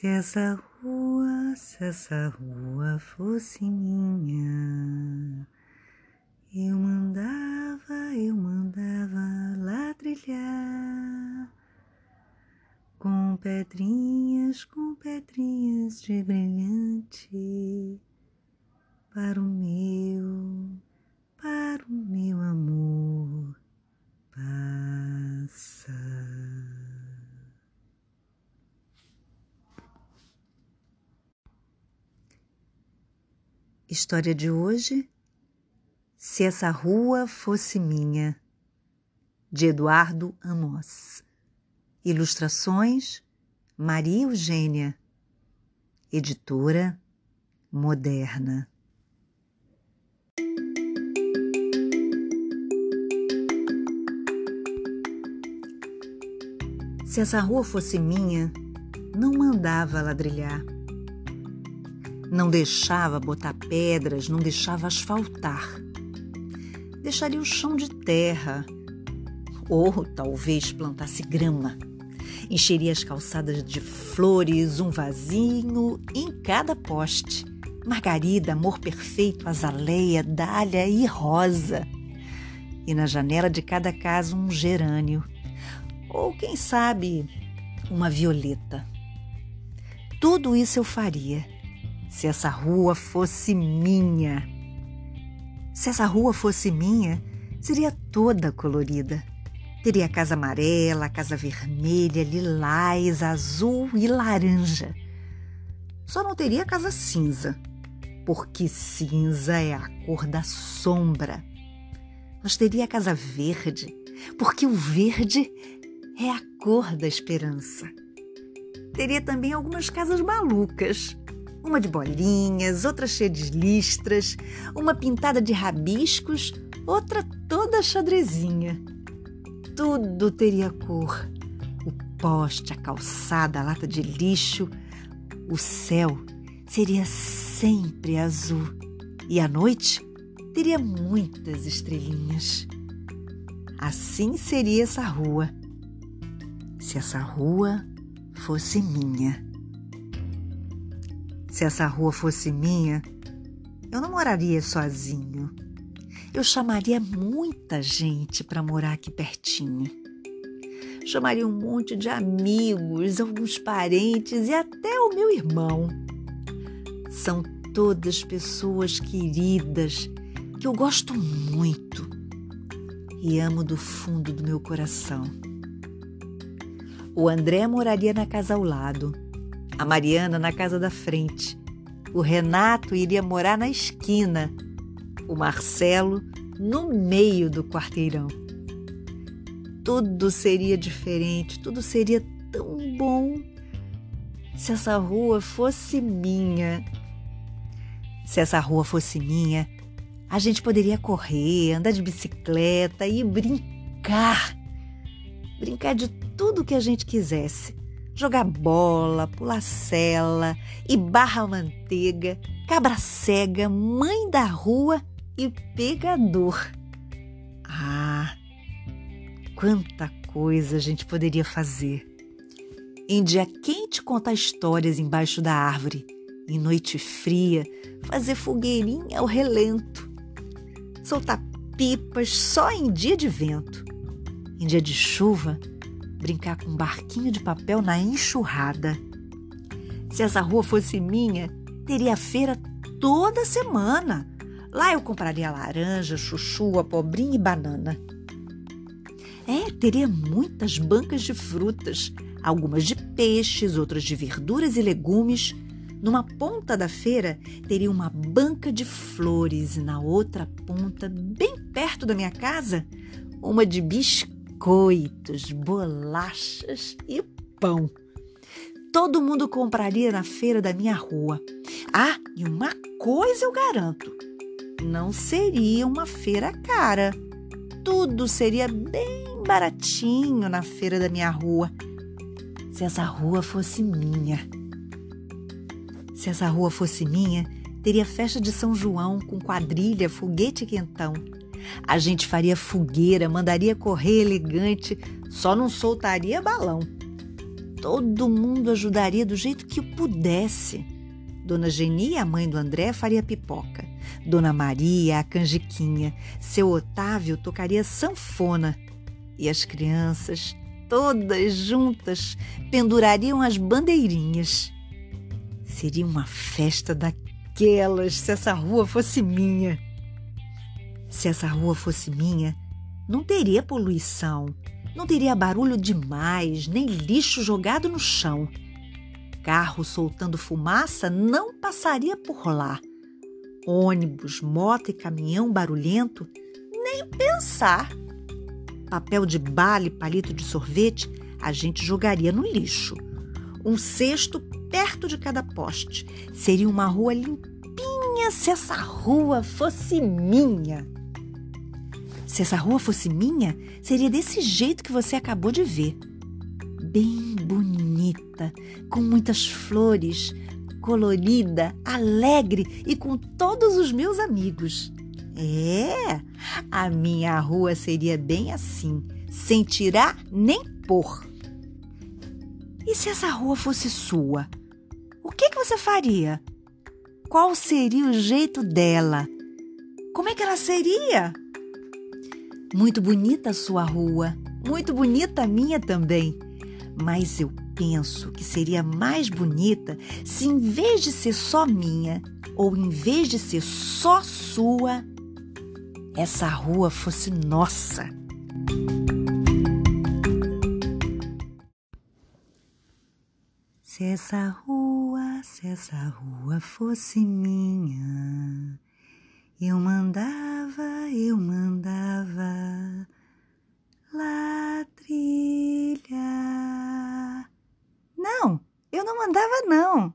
Se essa rua, se essa rua fosse minha, eu mandava, eu mandava lá trilhar com pedrinhas, com pedrinhas de brilhante para o meu, para o meu amor História de hoje: Se essa rua fosse minha, de Eduardo Amos. Ilustrações: Maria Eugênia. Editora Moderna. Se essa rua fosse minha, não mandava ladrilhar não deixava botar pedras, não deixava asfaltar. Deixaria o chão de terra, ou talvez plantasse grama. Encheria as calçadas de flores, um vasinho em cada poste. Margarida, amor perfeito, azaleia, dália e rosa. E na janela de cada casa um gerânio. Ou quem sabe, uma violeta. Tudo isso eu faria se essa rua fosse minha. Se essa rua fosse minha, seria toda colorida. Teria casa amarela, casa vermelha, lilás, azul e laranja. Só não teria casa cinza, porque cinza é a cor da sombra. Mas teria casa verde, porque o verde é a cor da esperança. Teria também algumas casas malucas, uma de bolinhas, outra cheia de listras, uma pintada de rabiscos, outra toda xadrezinha. Tudo teria cor. O poste, a calçada, a lata de lixo, o céu seria sempre azul. E a noite teria muitas estrelinhas. Assim seria essa rua. Se essa rua fosse minha. Se essa rua fosse minha, eu não moraria sozinho. Eu chamaria muita gente para morar aqui pertinho. Chamaria um monte de amigos, alguns parentes e até o meu irmão. São todas pessoas queridas que eu gosto muito e amo do fundo do meu coração. O André moraria na casa ao lado a Mariana na casa da frente. O Renato iria morar na esquina. O Marcelo no meio do quarteirão. Tudo seria diferente, tudo seria tão bom se essa rua fosse minha. Se essa rua fosse minha, a gente poderia correr, andar de bicicleta e brincar. Brincar de tudo que a gente quisesse jogar bola, pular cela e barra manteiga, cabra cega, mãe da rua e pegador. Ah, quanta coisa a gente poderia fazer. Em dia quente contar histórias embaixo da árvore, em noite fria fazer fogueirinha ao relento, soltar pipas só em dia de vento. Em dia de chuva, brincar com um barquinho de papel na enxurrada. Se essa rua fosse minha, teria feira toda semana. Lá eu compraria laranja, chuchu, abobrinha e banana. É, teria muitas bancas de frutas, algumas de peixes, outras de verduras e legumes. Numa ponta da feira teria uma banca de flores e na outra ponta, bem perto da minha casa, uma de biscoitos biscoitos, bolachas e pão. Todo mundo compraria na feira da minha rua. Ah, e uma coisa eu garanto: não seria uma feira cara. Tudo seria bem baratinho na feira da minha rua. Se essa rua fosse minha. Se essa rua fosse minha, teria festa de São João com quadrilha, foguete quentão. A gente faria fogueira, mandaria correr elegante, só não soltaria balão. todo mundo ajudaria do jeito que pudesse. Dona Geni, a mãe do André, faria pipoca. Dona Maria, a canjiquinha. Seu Otávio tocaria sanfona. E as crianças, todas juntas, pendurariam as bandeirinhas. Seria uma festa se essa rua fosse minha. Se essa rua fosse minha, não teria poluição, não teria barulho demais, nem lixo jogado no chão. Carro soltando fumaça não passaria por lá. Ônibus, moto e caminhão barulhento, nem pensar. Papel de bala e palito de sorvete a gente jogaria no lixo. Um cesto perto de cada poste. Seria uma rua limpinha se essa rua fosse minha. Se essa rua fosse minha, seria desse jeito que você acabou de ver. Bem bonita, com muitas flores, colorida, alegre e com todos os meus amigos. É, a minha rua seria bem assim, sem tirar nem pôr. E se essa rua fosse sua? O que, que você faria? Qual seria o jeito dela? Como é que ela seria? Muito bonita a sua rua, muito bonita a minha também. Mas eu penso que seria mais bonita se, em vez de ser só minha, ou em vez de ser só sua, essa rua fosse nossa. Se essa rua, se essa rua fosse minha eu mandava, eu mandava lá trilha. Não, eu não mandava não.